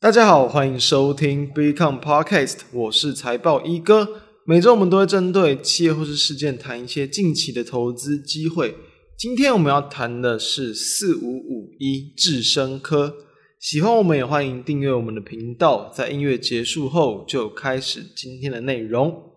大家好，欢迎收听 Become Podcast，我是财报一哥。每周我们都会针对企业或是事件谈一些近期的投资机会。今天我们要谈的是四五五一智深科。喜欢我们也欢迎订阅我们的频道。在音乐结束后，就开始今天的内容。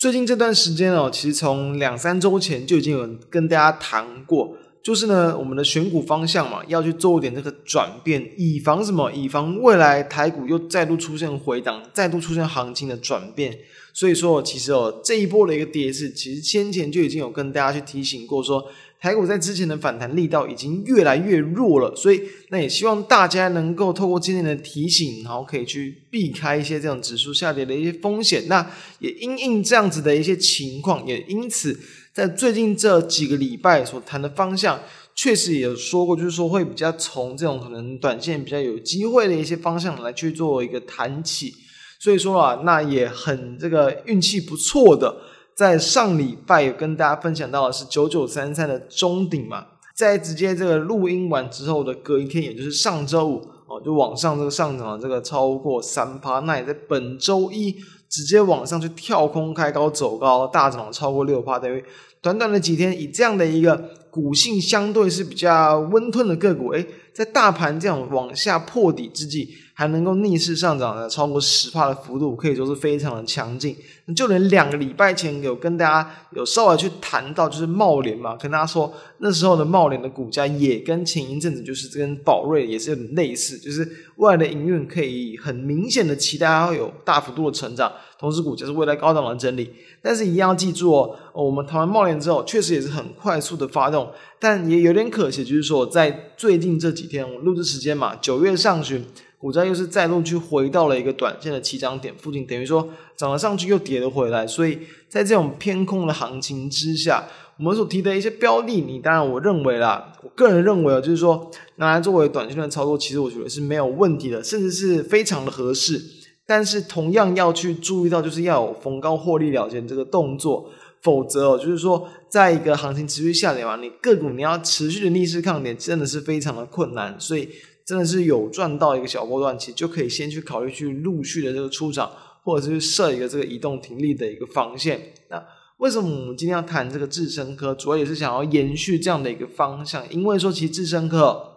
最近这段时间哦，其实从两三周前就已经有人跟大家谈过，就是呢，我们的选股方向嘛，要去做一点这个转变，以防什么？以防未来台股又再度出现回档，再度出现行情的转变。所以说，其实哦，这一波的一个跌势，其实先前就已经有跟大家去提醒过说。台股在之前的反弹力道已经越来越弱了，所以那也希望大家能够透过今天的提醒，然后可以去避开一些这种指数下跌的一些风险。那也因应这样子的一些情况，也因此在最近这几个礼拜所谈的方向，确实也说过，就是说会比较从这种可能短线比较有机会的一些方向来去做一个谈起。所以说啊，那也很这个运气不错的。在上礼拜有跟大家分享到的是九九三三的中顶嘛，在直接这个录音完之后的隔一天，也就是上周五哦，就往上这个上涨了这个超过三趴，那也在本周一直接往上去跳空开高走高，大涨了超过六趴，等于短短的几天以这样的一个股性相对是比较温吞的个股，诶在大盘这样往下破底之际，还能够逆势上涨的超过十帕的幅度，可以说是非常的强劲。就连两个礼拜前有跟大家有稍微去谈到，就是茂联嘛，跟大家说那时候的茂联的股价也跟前一阵子就是这跟宝瑞也是有点类似，就是未来的营运可以很明显的期待要有大幅度的成长，同时股价是未来高档的整理。但是一样要记住哦，我们谈完茂联之后，确实也是很快速的发动，但也有点可惜，就是说在最近这几天，我录制时间嘛，九月上旬。股价又是再度去回到了一个短线的起涨点附近，等于说涨了上去又跌了回来，所以在这种偏空的行情之下，我们所提的一些标的，你当然我认为啦，我个人认为啊，就是说拿来作为短线的操作，其实我觉得是没有问题的，甚至是非常的合适。但是同样要去注意到，就是要有逢高获利了结这个动作，否则，就是说在一个行情持续下跌嘛，你个股你要持续的逆势抗跌，真的是非常的困难，所以。真的是有赚到一个小波段，其实就可以先去考虑去陆续的这个出场，或者是设一个这个移动停利的一个防线。那为什么我们今天要谈这个智深科？主要也是想要延续这样的一个方向，因为说其实智深科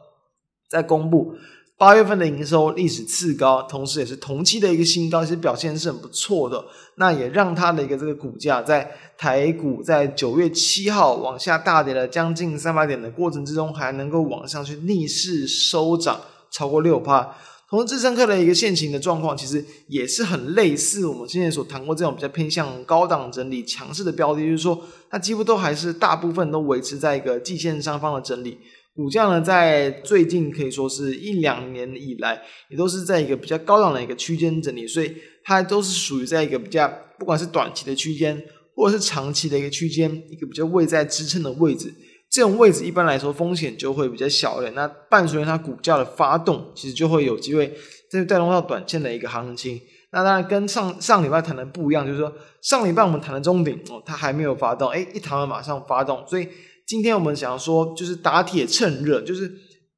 在公布八月份的营收历史次高，同时也是同期的一个新高，其实表现是很不错的。那也让它的一个这个股价在台股在九月七号往下大跌了将近三百点的过程之中，还能够往上去逆势收涨超过六趴。同时，智伸科的一个现行的状况，其实也是很类似我们之前所谈过这种比较偏向高档整理强势的标的，就是说它几乎都还是大部分都维持在一个季线上方的整理。股价呢，在最近可以说是一两年以来，也都是在一个比较高档的一个区间整理，所以它都是属于在一个比较不管是短期的区间，或者是长期的一个区间，一个比较位在支撑的位置。这种位置一般来说风险就会比较小一点。那伴随着它股价的发动，其实就会有机会再带动到短线的一个行情。那当然跟上上礼拜谈的不一样，就是说上礼拜我们谈的中顶哦，它还没有发动，哎，一谈完马上发动，所以。今天我们想要说，就是打铁趁热，就是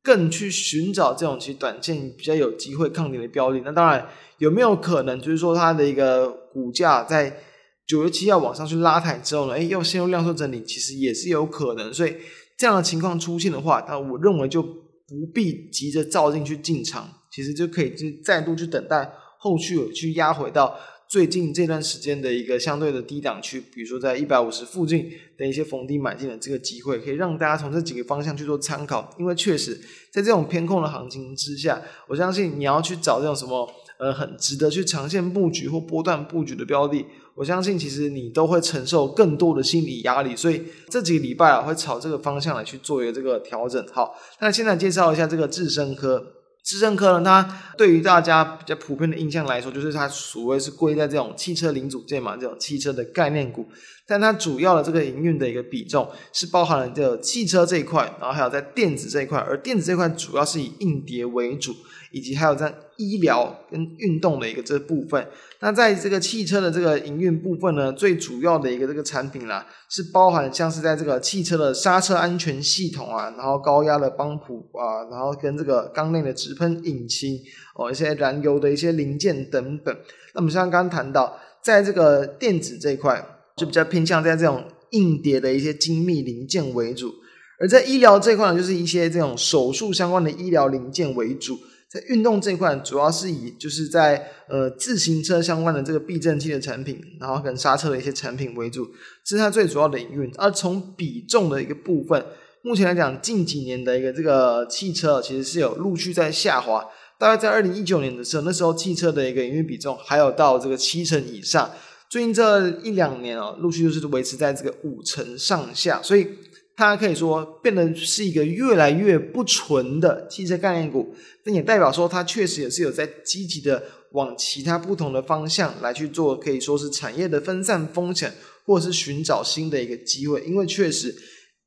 更去寻找这种其实短线比较有机会抗跌的标的。那当然有没有可能，就是说它的一个股价在九月七号往上去拉抬之后呢，诶，又陷入量缩整理，其实也是有可能。所以这样的情况出现的话，那我认为就不必急着照进去进场，其实就可以就再度去等待后续去压回到。最近这段时间的一个相对的低档区，比如说在一百五十附近的一些逢低买进的这个机会，可以让大家从这几个方向去做参考。因为确实在这种偏空的行情之下，我相信你要去找这种什么呃很值得去长线布局或波段布局的标的，我相信其实你都会承受更多的心理压力。所以这几个礼拜啊，会朝这个方向来去做一个这个调整。好，那现在介绍一下这个智伸科。智政科呢，它对于大家比较普遍的印象来说，就是它所谓是归在这种汽车零组件嘛，这种汽车的概念股。但它主要的这个营运的一个比重是包含了这个汽车这一块，然后还有在电子这一块，而电子这一块主要是以硬碟为主，以及还有在医疗跟运动的一个这部分。那在这个汽车的这个营运部分呢，最主要的一个这个产品啦，是包含像是在这个汽车的刹车安全系统啊，然后高压的帮浦啊，然后跟这个缸内的直喷引擎哦，一些燃油的一些零件等等。那么像刚刚谈到，在这个电子这一块，就比较偏向在这种硬碟的一些精密零件为主。而在医疗这块呢，就是一些这种手术相关的医疗零件为主；在运动这一块，主要是以就是在呃自行车相关的这个避震器的产品，然后跟刹车的一些产品为主，这是它最主要的营运。而从比重的一个部分，目前来讲，近几年的一个这个汽车其实是有陆续在下滑。大概在二零一九年的时候，那时候汽车的一个营运比重还有到这个七成以上。最近这一两年哦，陆续就是维持在这个五成上下，所以。它可以说变得是一个越来越不纯的汽车概念股，但也代表说它确实也是有在积极的往其他不同的方向来去做，可以说是产业的分散风险，或者是寻找新的一个机会。因为确实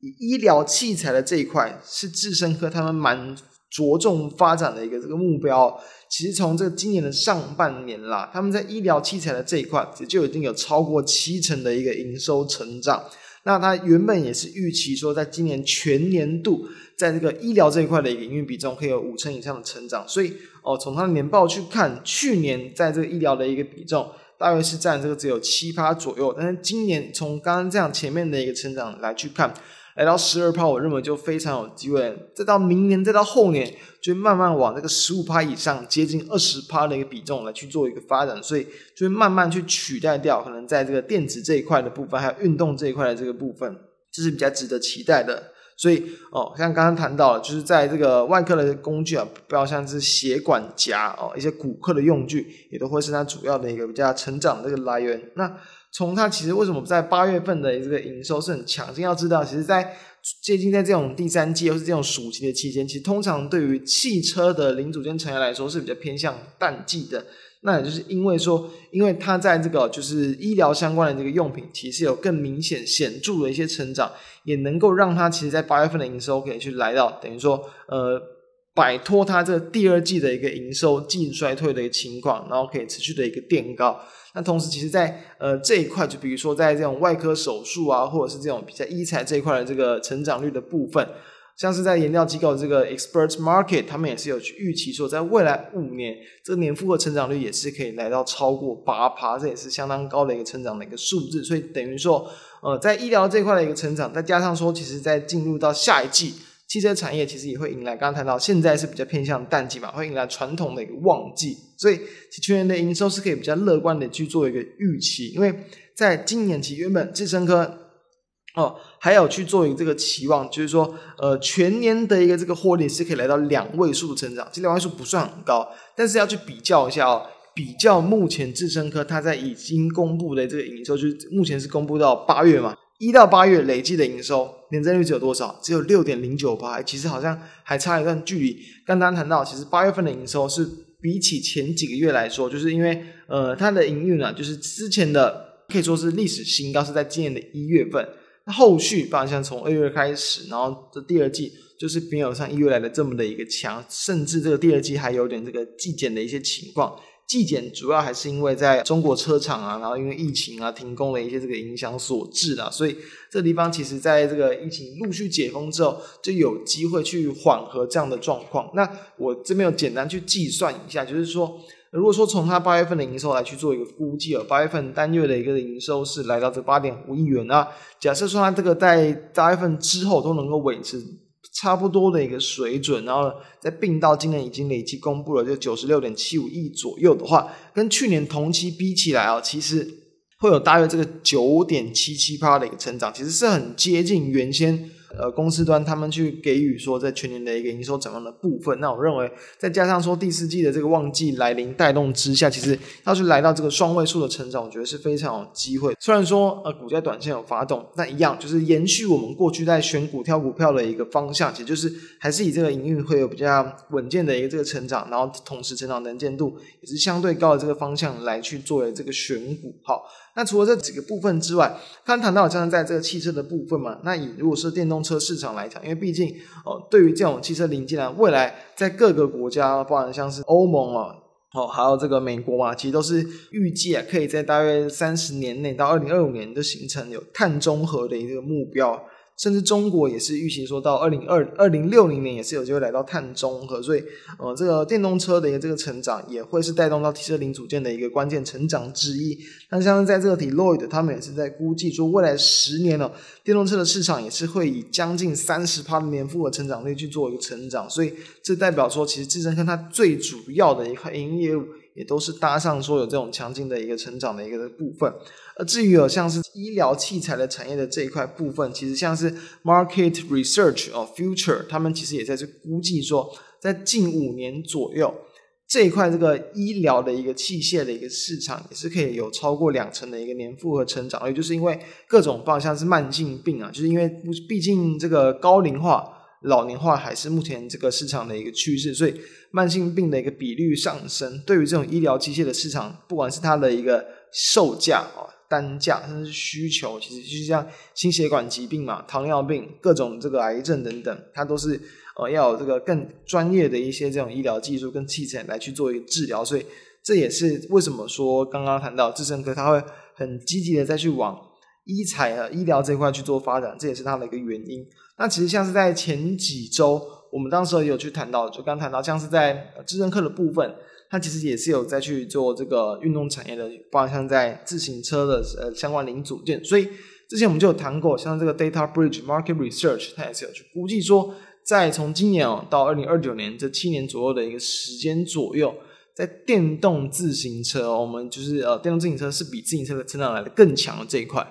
以医疗器材的这一块是智伸科他们蛮着重发展的一个这个目标。其实从这个今年的上半年啦，他们在医疗器材的这一块也就已经有超过七成的一个营收成长。那它原本也是预期说，在今年全年度，在这个医疗这一块的营运比重可以有五成以上的成长，所以哦，从它的年报去看，去年在这个医疗的一个比重大约是占这个只有七趴左右，但是今年从刚刚这样前面的一个成长来去看。来到十二趴，我认为就非常有机会。再到明年，再到后年，就慢慢往这个十五趴以上，接近二十趴的一个比重来去做一个发展，所以就会慢慢去取代掉可能在这个电子这一块的部分，还有运动这一块的这个部分，这是比较值得期待的。所以哦，像刚刚谈到了，就是在这个外科的工具啊，不要像是血管夹哦，一些骨科的用具，也都会是它主要的一个比较成长的这个来源。那从它其实为什么在八月份的这个营收是很强劲？要知道，其实，在接近在这种第三季或是这种暑期的期间，其实通常对于汽车的零组件产业来说是比较偏向淡季的。那也就是因为说，因为它在这个就是医疗相关的这个用品，其实有更明显显著的一些成长，也能够让它其实在八月份的营收可以去来到等于说呃。摆脱它这第二季的一个营收净衰退的一个情况，然后可以持续的一个垫高。那同时，其实在呃这一块，就比如说在这种外科手术啊，或者是这种比较医材这一块的这个成长率的部分，像是在研料机构这个 Expert Market，他们也是有去预期说，在未来五年，这个年复合成长率也是可以来到超过八趴，这也是相当高的一个成长的一个数字。所以等于说，呃，在医疗这一块的一个成长，再加上说，其实在进入到下一季。汽车产业其实也会迎来，刚刚谈到现在是比较偏向淡季嘛，会迎来传统的一个旺季，所以其全年的营收是可以比较乐观的去做一个预期，因为在今年其原本智深科哦还有去做一个这个期望，就是说呃全年的一个这个获利是可以来到两位数的成长，这两位数不算很高，但是要去比较一下哦，比较目前智深科它在已经公布的这个营收，就是目前是公布到八月嘛。一到八月累计的营收年增率只有多少？只有六点零九八，其实好像还差一段距离。刚刚谈到，其实八月份的营收是比起前几个月来说，就是因为呃它的营运啊，就是之前的可以说是历史新高，是在今年的一月份。那后续，包括像从二月开始，然后这第二季就是没有像一月来的这么的一个强，甚至这个第二季还有点这个季减的一些情况。季减主要还是因为在中国车厂啊，然后因为疫情啊停工的一些这个影响所致的，所以这地方其实在这个疫情陆续解封之后，就有机会去缓和这样的状况。那我这边有简单去计算一下，就是说，如果说从它八月份的营收来去做一个估计，八月份单月的一个营收是来到这八点五亿元啊，假设说它这个在八月份之后都能够维持。差不多的一个水准，然后在并到今年已经累计公布了就九十六点七五亿左右的话，跟去年同期比起来啊，其实会有大约这个九点七七趴的一个成长，其实是很接近原先。呃，公司端他们去给予说，在全年的一个营收展望的部分，那我认为再加上说第四季的这个旺季来临带动之下，其实要是来到这个双位数的成长，我觉得是非常有机会。虽然说呃股价短线有发动，但一样就是延续我们过去在选股挑股票的一个方向，其实就是还是以这个营运会有比较稳健的一个这个成长，然后同时成长能见度也是相对高的这个方向来去作为这个选股。好，那除了这几个部分之外，刚谈到好像在这个汽车的部分嘛，那以如果是电动车市场来讲，因为毕竟哦，对于这种汽车零件啊，未来在各个国家，包含像是欧盟啊，哦，还有这个美国嘛，其实都是预计啊，可以在大约三十年内到二零二五年就形成有碳中和的一个目标。甚至中国也是预期说到二零二二零六零年也是有机会来到碳中和，所以呃，这个电动车的一个这个成长也会是带动到汽车零组件的一个关键成长之一。那像是在这个 Deloitte，他们也是在估计说未来十年呢，电动车的市场也是会以将近三十趴的年复合成长率去做一个成长，所以这代表说其实智伸科它最主要的一块营业也都是搭上说有这种强劲的一个成长的一个部分。而至于有像是医疗器材的产业的这一块部分，其实像是 Market Research of Future，他们其实也在这估计说，在近五年左右，这一块这个医疗的一个器械的一个市场，也是可以有超过两成的一个年复合成长也，就是因为各种方向是慢性病啊，就是因为毕竟这个高龄化、老龄化还是目前这个市场的一个趋势，所以慢性病的一个比率上升，对于这种医疗器械的市场，不管是它的一个售价啊。单价甚至需求，其实就是像心血管疾病嘛、糖尿病、各种这个癌症等等，它都是呃要有这个更专业的一些这种医疗技术跟器材来去做一个治疗，所以这也是为什么说刚刚谈到智伸科，它会很积极的再去往医材和医疗这块去做发展，这也是它的一个原因。那其实像是在前几周，我们当时也有去谈到，就刚谈到像是在智伸科的部分。它其实也是有在去做这个运动产业的，包括像在自行车的呃相关零组件，所以之前我们就有谈过，像这个 Data Bridge Market Research，它也是有去估计说，在从今年哦到二零二九年这七年左右的一个时间左右，在电动自行车，我们就是呃电动自行车是比自行车的成长来的更强的这一块，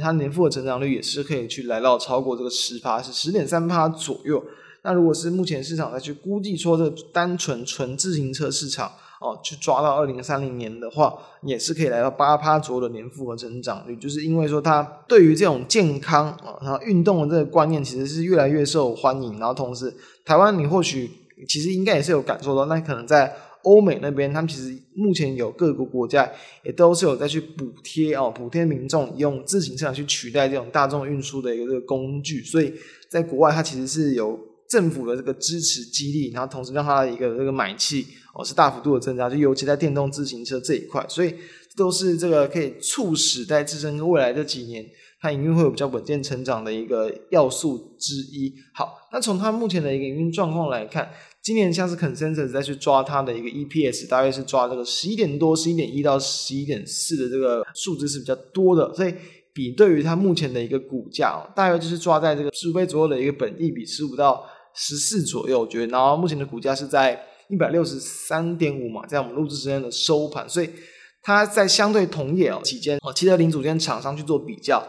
它年复合成长率也是可以去来到超过这个十趴，是十点三趴左右。那如果是目前市场再去估计说，这单纯纯自行车市场哦，去抓到二零三零年的话，也是可以来到八趴左右的年复合成长率。就是因为说它对于这种健康啊，然后运动的这个观念其实是越来越受欢迎。然后同时，台湾你或许其实应该也是有感受到，那可能在欧美那边，他们其实目前有各个国家也都是有在去补贴哦，补贴民众用自行车去取代这种大众运输的一个这个工具。所以在国外，它其实是有。政府的这个支持激励，然后同时让它一个这个买气哦是大幅度的增加，就尤其在电动自行车这一块，所以都是这个可以促使在自身未来这几年它营运会有比较稳健成长的一个要素之一。好，那从它目前的一个营运状况来看，今年像是 Consensus 再去抓它的一个 EPS，大约是抓这个十一点多、十一点一到十一点四的这个数字是比较多的，所以。比对于它目前的一个股价哦，大约就是抓在这个十五倍左右的一个本益比，十五到十四左右，我觉得。然后目前的股价是在一百六十三点五嘛，在我们录制时间的收盘，所以它在相对同业哦期间哦，其他零组件厂商去做比较，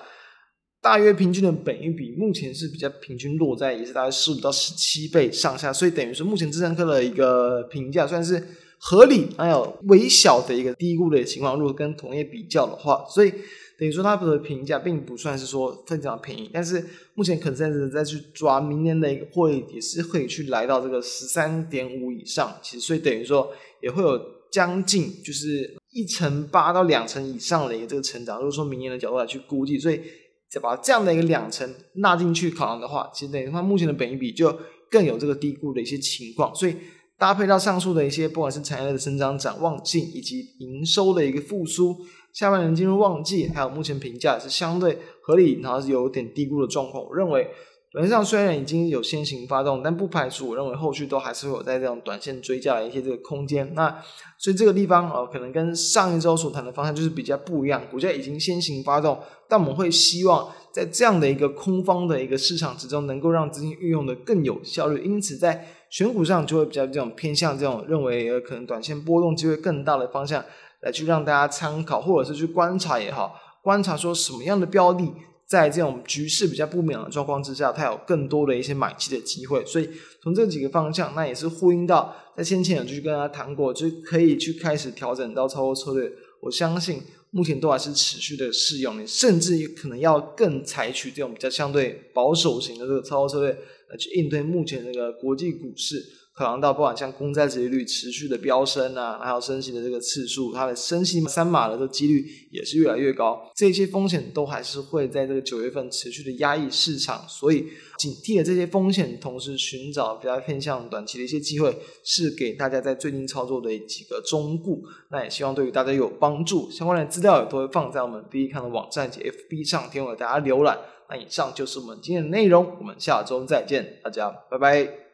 大约平均的本益比目前是比较平均落在也是大概十五到十七倍上下，所以等于说目前智伸科的一个评价算是合理，还有微小的一个低估的情况，如果跟同业比较的话，所以。等于说它的评价并不算是说非常便宜，但是目前 Consensus 再去抓明年的一个获利也是会去来到这个十三点五以上，其实所以等于说也会有将近就是一成八到两成以上的一个这个成长。如果说明年的角度来去估计，所以再把这样的一个两成纳进去考量的话，其实等于它目前的本益比就更有这个低估的一些情况。所以搭配到上述的一些不管是产业的成长展望性以及营收的一个复苏。下半年进入旺季，还有目前评价是相对合理，然后是有点低估的状况。我认为，短线上虽然已经有先行发动，但不排除我认为后续都还是会有在这种短线追加的一些这个空间。那所以这个地方哦，可能跟上一周所谈的方向就是比较不一样。股价已经先行发动，但我们会希望在这样的一个空方的一个市场之中，能够让资金运用的更有效率。因此，在选股上就会比较这种偏向这种认为可能短线波动机会更大的方向。来去让大家参考，或者是去观察也好，观察说什么样的标的，在这种局势比较不明朗的状况之下，它有更多的一些买气的机会。所以从这几个方向，那也是呼应到在先前有去跟大家谈过，就可以去开始调整到操作策略。我相信目前都还是持续的适用，你甚至于可能要更采取这种比较相对保守型的这个操作策略来去应对目前这个国际股市。可能到不管像公债殖利率持续的飙升啊，还有升息的这个次数，它的升息三码的这几率也是越来越高，这些风险都还是会在这个九月份持续的压抑市场，所以警惕了这些风险，同时寻找比较偏向短期的一些机会，是给大家在最近操作的几个忠告。那也希望对于大家有帮助，相关的资料也都会放在我们 B 看的网站及 FB 上，提供给大家浏览。那以上就是我们今天的内容，我们下周再见，大家拜拜。